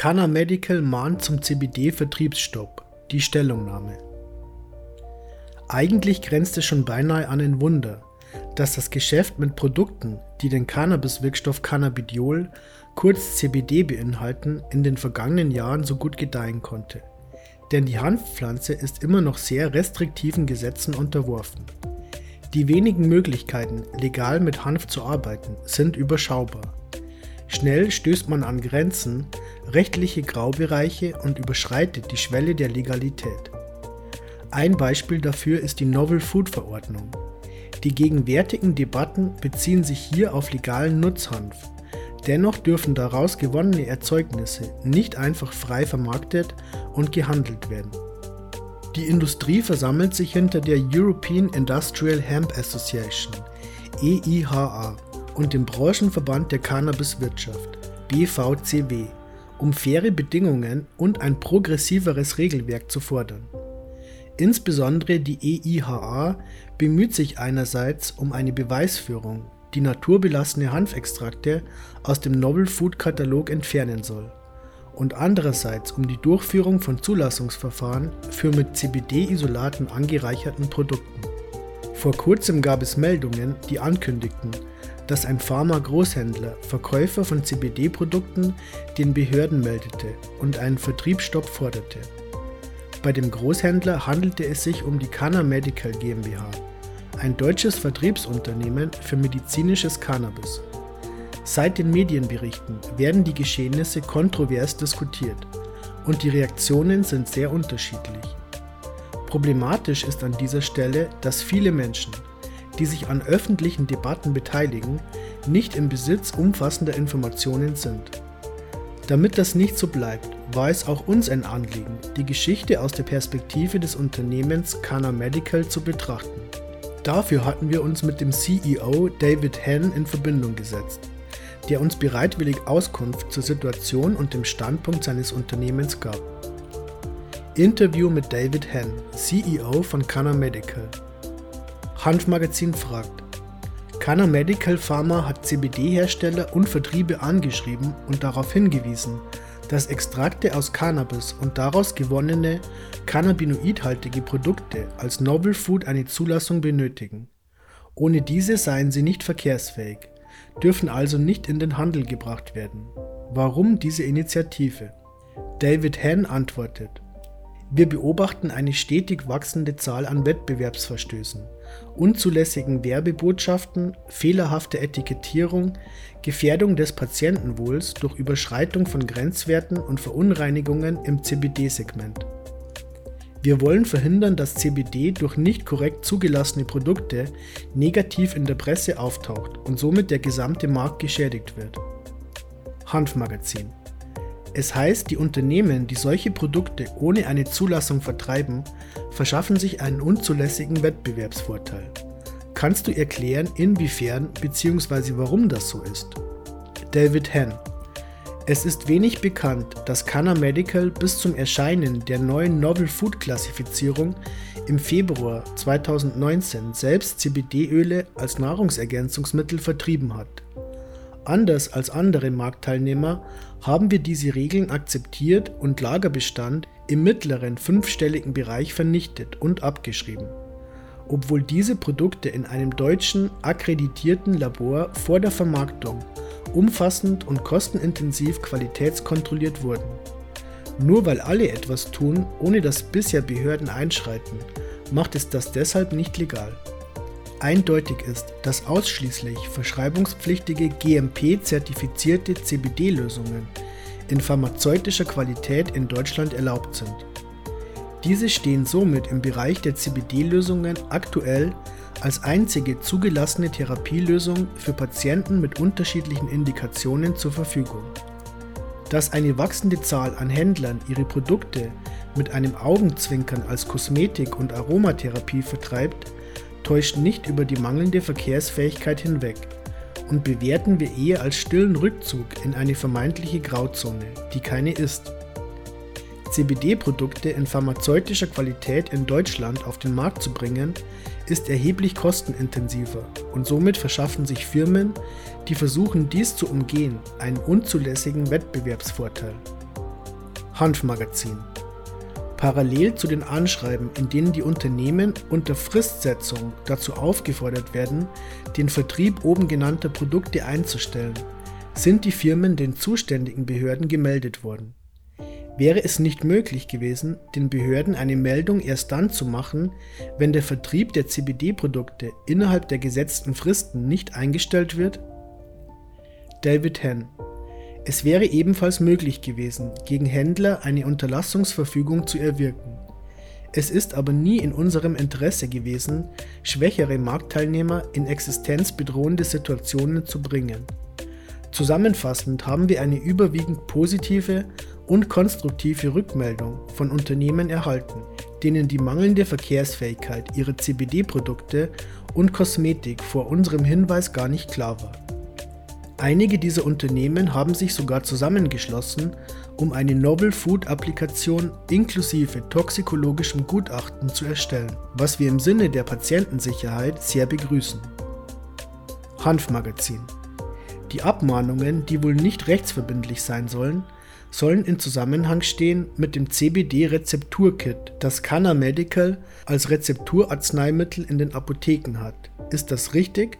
Canna Medical mahnt zum CBD-Vertriebsstopp. Die Stellungnahme. Eigentlich grenzt es schon beinahe an ein Wunder, dass das Geschäft mit Produkten, die den Cannabis-Wirkstoff Cannabidiol, kurz CBD beinhalten, in den vergangenen Jahren so gut gedeihen konnte. Denn die Hanfpflanze ist immer noch sehr restriktiven Gesetzen unterworfen. Die wenigen Möglichkeiten, legal mit Hanf zu arbeiten, sind überschaubar. Schnell stößt man an Grenzen, rechtliche Graubereiche und überschreitet die Schwelle der Legalität. Ein Beispiel dafür ist die Novel Food Verordnung. Die gegenwärtigen Debatten beziehen sich hier auf legalen Nutzhanf. Dennoch dürfen daraus gewonnene Erzeugnisse nicht einfach frei vermarktet und gehandelt werden. Die Industrie versammelt sich hinter der European Industrial Hemp Association EIHA und dem Branchenverband der Cannabiswirtschaft BVCW, um faire Bedingungen und ein progressiveres Regelwerk zu fordern. Insbesondere die EIHA bemüht sich einerseits um eine Beweisführung, die naturbelassene Hanfextrakte aus dem Novel Food Katalog entfernen soll, und andererseits um die Durchführung von Zulassungsverfahren für mit CBD-Isolaten angereicherten Produkten. Vor kurzem gab es Meldungen, die ankündigten, dass ein Pharma-Großhändler Verkäufer von CBD-Produkten den Behörden meldete und einen Vertriebsstopp forderte. Bei dem Großhändler handelte es sich um die Canna Medical GmbH, ein deutsches Vertriebsunternehmen für medizinisches Cannabis. Seit den Medienberichten werden die Geschehnisse kontrovers diskutiert und die Reaktionen sind sehr unterschiedlich. Problematisch ist an dieser Stelle, dass viele Menschen, die sich an öffentlichen Debatten beteiligen, nicht im Besitz umfassender Informationen sind. Damit das nicht so bleibt, war es auch uns ein Anliegen, die Geschichte aus der Perspektive des Unternehmens Kana Medical zu betrachten. Dafür hatten wir uns mit dem CEO David Henn in Verbindung gesetzt, der uns bereitwillig Auskunft zur Situation und dem Standpunkt seines Unternehmens gab. Interview mit David Henn, CEO von Kana Medical. Hanfmagazin fragt, Canna Medical Pharma hat CBD-Hersteller und Vertriebe angeschrieben und darauf hingewiesen, dass Extrakte aus Cannabis und daraus gewonnene cannabinoidhaltige Produkte als Novel Food eine Zulassung benötigen. Ohne diese seien sie nicht verkehrsfähig, dürfen also nicht in den Handel gebracht werden. Warum diese Initiative? David Henn antwortet, wir beobachten eine stetig wachsende Zahl an Wettbewerbsverstößen unzulässigen Werbebotschaften, fehlerhafte Etikettierung, Gefährdung des Patientenwohls durch Überschreitung von Grenzwerten und Verunreinigungen im CBD-Segment. Wir wollen verhindern, dass CBD durch nicht korrekt zugelassene Produkte negativ in der Presse auftaucht und somit der gesamte Markt geschädigt wird. Hanfmagazin es heißt, die Unternehmen, die solche Produkte ohne eine Zulassung vertreiben, verschaffen sich einen unzulässigen Wettbewerbsvorteil. Kannst du erklären, inwiefern bzw. warum das so ist? David Henn es ist wenig bekannt, dass Canna Medical bis zum Erscheinen der neuen Novel Food Klassifizierung im Februar 2019 selbst CBD-Öle als Nahrungsergänzungsmittel vertrieben hat. Anders als andere Marktteilnehmer haben wir diese Regeln akzeptiert und Lagerbestand im mittleren fünfstelligen Bereich vernichtet und abgeschrieben, obwohl diese Produkte in einem deutschen akkreditierten Labor vor der Vermarktung umfassend und kostenintensiv qualitätskontrolliert wurden. Nur weil alle etwas tun, ohne dass bisher Behörden einschreiten, macht es das deshalb nicht legal. Eindeutig ist, dass ausschließlich verschreibungspflichtige GMP-zertifizierte CBD-Lösungen in pharmazeutischer Qualität in Deutschland erlaubt sind. Diese stehen somit im Bereich der CBD-Lösungen aktuell als einzige zugelassene Therapielösung für Patienten mit unterschiedlichen Indikationen zur Verfügung. Dass eine wachsende Zahl an Händlern ihre Produkte mit einem Augenzwinkern als Kosmetik- und Aromatherapie vertreibt, täuscht nicht über die mangelnde Verkehrsfähigkeit hinweg und bewerten wir eher als stillen Rückzug in eine vermeintliche Grauzone, die keine ist. CBD-Produkte in pharmazeutischer Qualität in Deutschland auf den Markt zu bringen, ist erheblich kostenintensiver und somit verschaffen sich Firmen, die versuchen dies zu umgehen, einen unzulässigen Wettbewerbsvorteil. Hanfmagazin. Parallel zu den Anschreiben, in denen die Unternehmen unter Fristsetzung dazu aufgefordert werden, den Vertrieb oben genannter Produkte einzustellen, sind die Firmen den zuständigen Behörden gemeldet worden. Wäre es nicht möglich gewesen, den Behörden eine Meldung erst dann zu machen, wenn der Vertrieb der CBD-Produkte innerhalb der gesetzten Fristen nicht eingestellt wird? David Henn Es wäre ebenfalls möglich gewesen, gegen Händler eine Unterlassungsverfügung zu erwirken. Es ist aber nie in unserem Interesse gewesen, schwächere Marktteilnehmer in existenzbedrohende Situationen zu bringen. Zusammenfassend haben wir eine überwiegend positive und konstruktive Rückmeldung von Unternehmen erhalten, denen die mangelnde Verkehrsfähigkeit ihrer CBD-Produkte und Kosmetik vor unserem Hinweis gar nicht klar war. Einige dieser Unternehmen haben sich sogar zusammengeschlossen, um eine Novel Food Applikation inklusive toxikologischem Gutachten zu erstellen, was wir im Sinne der Patientensicherheit sehr begrüßen. Hanfmagazin die Abmahnungen, die wohl nicht rechtsverbindlich sein sollen, sollen in Zusammenhang stehen mit dem CBD-Rezepturkit, das Canna Medical als Rezepturarzneimittel in den Apotheken hat. Ist das richtig?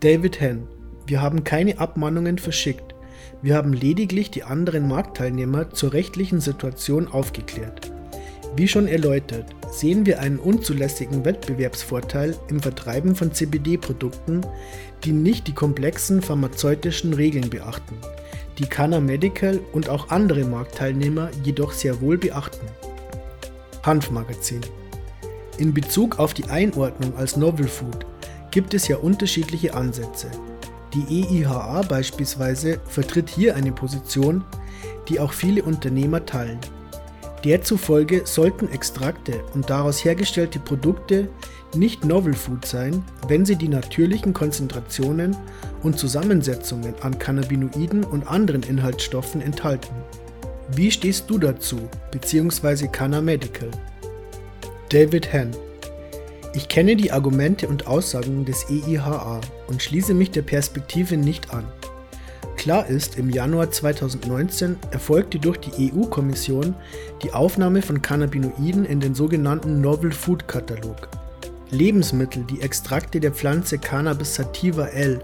David Henn. Wir haben keine Abmahnungen verschickt. Wir haben lediglich die anderen Marktteilnehmer zur rechtlichen Situation aufgeklärt. Wie schon erläutert, sehen wir einen unzulässigen Wettbewerbsvorteil im Vertreiben von CBD-Produkten, die nicht die komplexen pharmazeutischen Regeln beachten, die Canna Medical und auch andere Marktteilnehmer jedoch sehr wohl beachten. Hanfmagazin In Bezug auf die Einordnung als Novel Food gibt es ja unterschiedliche Ansätze. Die EIHA beispielsweise vertritt hier eine Position, die auch viele Unternehmer teilen. Derzufolge sollten Extrakte und daraus hergestellte Produkte nicht Novel Food sein, wenn sie die natürlichen Konzentrationen und Zusammensetzungen an Cannabinoiden und anderen Inhaltsstoffen enthalten. Wie stehst du dazu, bzw. Canna Medical? David Henn Ich kenne die Argumente und Aussagen des EIHA und schließe mich der Perspektive nicht an. Klar ist, im Januar 2019 erfolgte durch die EU-Kommission die Aufnahme von Cannabinoiden in den sogenannten Novel Food Katalog. Lebensmittel, die Extrakte der Pflanze Cannabis sativa L,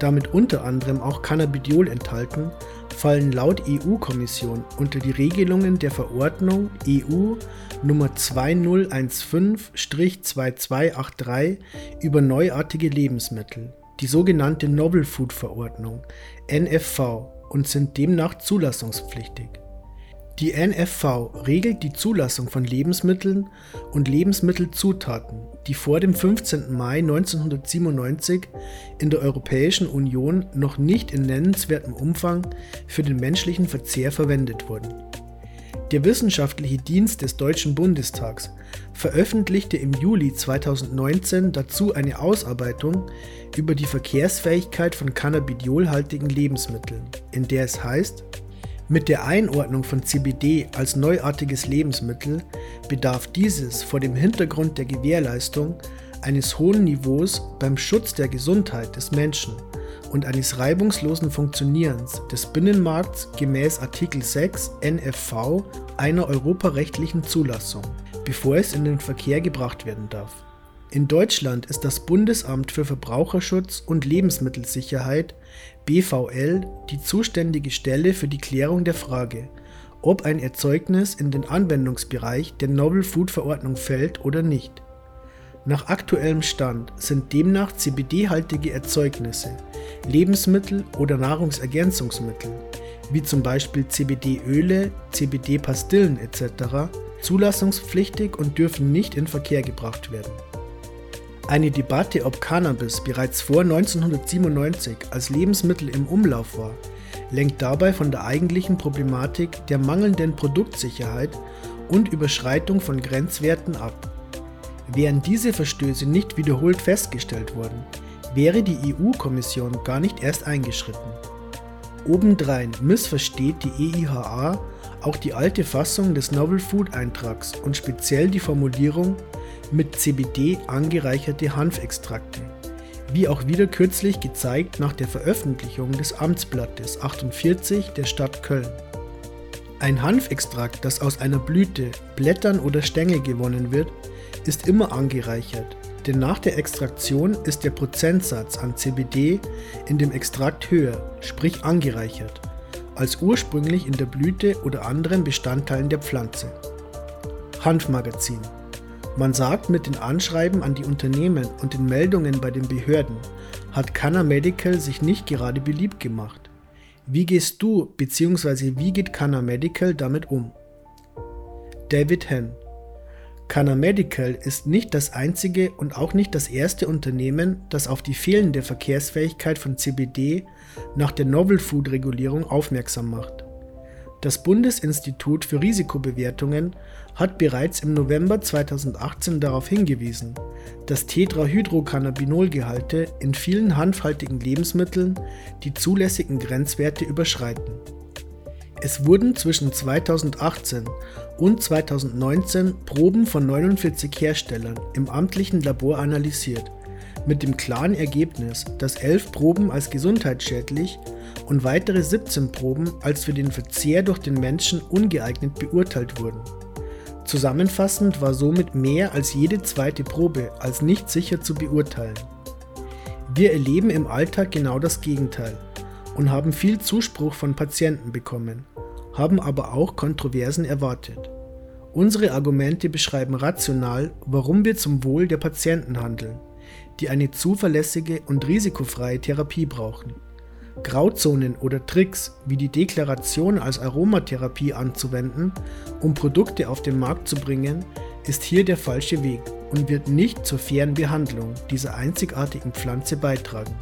damit unter anderem auch Cannabidiol enthalten, fallen laut EU-Kommission unter die Regelungen der Verordnung EU Nummer 2015-2283 über neuartige Lebensmittel die sogenannte Novel Food Verordnung NFV und sind demnach zulassungspflichtig. Die NFV regelt die Zulassung von Lebensmitteln und Lebensmittelzutaten, die vor dem 15. Mai 1997 in der Europäischen Union noch nicht in nennenswertem Umfang für den menschlichen Verzehr verwendet wurden. Der Wissenschaftliche Dienst des Deutschen Bundestags veröffentlichte im Juli 2019 dazu eine Ausarbeitung über die Verkehrsfähigkeit von cannabidiolhaltigen Lebensmitteln, in der es heißt, mit der Einordnung von CBD als neuartiges Lebensmittel bedarf dieses vor dem Hintergrund der Gewährleistung eines hohen Niveaus beim Schutz der Gesundheit des Menschen und eines reibungslosen Funktionierens des Binnenmarkts gemäß Artikel 6 NFV einer europarechtlichen Zulassung, bevor es in den Verkehr gebracht werden darf. In Deutschland ist das Bundesamt für Verbraucherschutz und Lebensmittelsicherheit BVL die zuständige Stelle für die Klärung der Frage, ob ein Erzeugnis in den Anwendungsbereich der Novel Food Verordnung fällt oder nicht. Nach aktuellem Stand sind demnach CBD-haltige Erzeugnisse, Lebensmittel oder Nahrungsergänzungsmittel, wie zum Beispiel CBD-Öle, CBD-Pastillen etc., zulassungspflichtig und dürfen nicht in Verkehr gebracht werden. Eine Debatte, ob Cannabis bereits vor 1997 als Lebensmittel im Umlauf war, lenkt dabei von der eigentlichen Problematik der mangelnden Produktsicherheit und Überschreitung von Grenzwerten ab. Wären diese Verstöße nicht wiederholt festgestellt worden, wäre die EU-Kommission gar nicht erst eingeschritten. Obendrein missversteht die EIHA auch die alte Fassung des Novel Food Eintrags und speziell die Formulierung mit CBD angereicherte Hanfextrakte, wie auch wieder kürzlich gezeigt nach der Veröffentlichung des Amtsblattes 48 der Stadt Köln. Ein Hanfextrakt, das aus einer Blüte, Blättern oder Stängel gewonnen wird, ist immer angereichert, denn nach der Extraktion ist der Prozentsatz an CBD in dem Extrakt höher, sprich angereichert, als ursprünglich in der Blüte oder anderen Bestandteilen der Pflanze. Hanfmagazin man sagt mit den Anschreiben an die Unternehmen und den Meldungen bei den Behörden, hat Canna Medical sich nicht gerade beliebt gemacht. Wie gehst du bzw. wie geht Canna Medical damit um? David Henn Canna Medical ist nicht das einzige und auch nicht das erste Unternehmen, das auf die fehlende Verkehrsfähigkeit von CBD nach der Novel Food Regulierung aufmerksam macht. Das Bundesinstitut für Risikobewertungen hat bereits im November 2018 darauf hingewiesen, dass Tetrahydrocannabinolgehalte in vielen hanfhaltigen Lebensmitteln die zulässigen Grenzwerte überschreiten. Es wurden zwischen 2018 und 2019 Proben von 49 Herstellern im amtlichen Labor analysiert mit dem klaren Ergebnis, dass 11 Proben als gesundheitsschädlich und weitere 17 Proben als für den Verzehr durch den Menschen ungeeignet beurteilt wurden. Zusammenfassend war somit mehr als jede zweite Probe als nicht sicher zu beurteilen. Wir erleben im Alltag genau das Gegenteil und haben viel Zuspruch von Patienten bekommen, haben aber auch Kontroversen erwartet. Unsere Argumente beschreiben rational, warum wir zum Wohl der Patienten handeln die eine zuverlässige und risikofreie Therapie brauchen. Grauzonen oder Tricks wie die Deklaration als Aromatherapie anzuwenden, um Produkte auf den Markt zu bringen, ist hier der falsche Weg und wird nicht zur fairen Behandlung dieser einzigartigen Pflanze beitragen.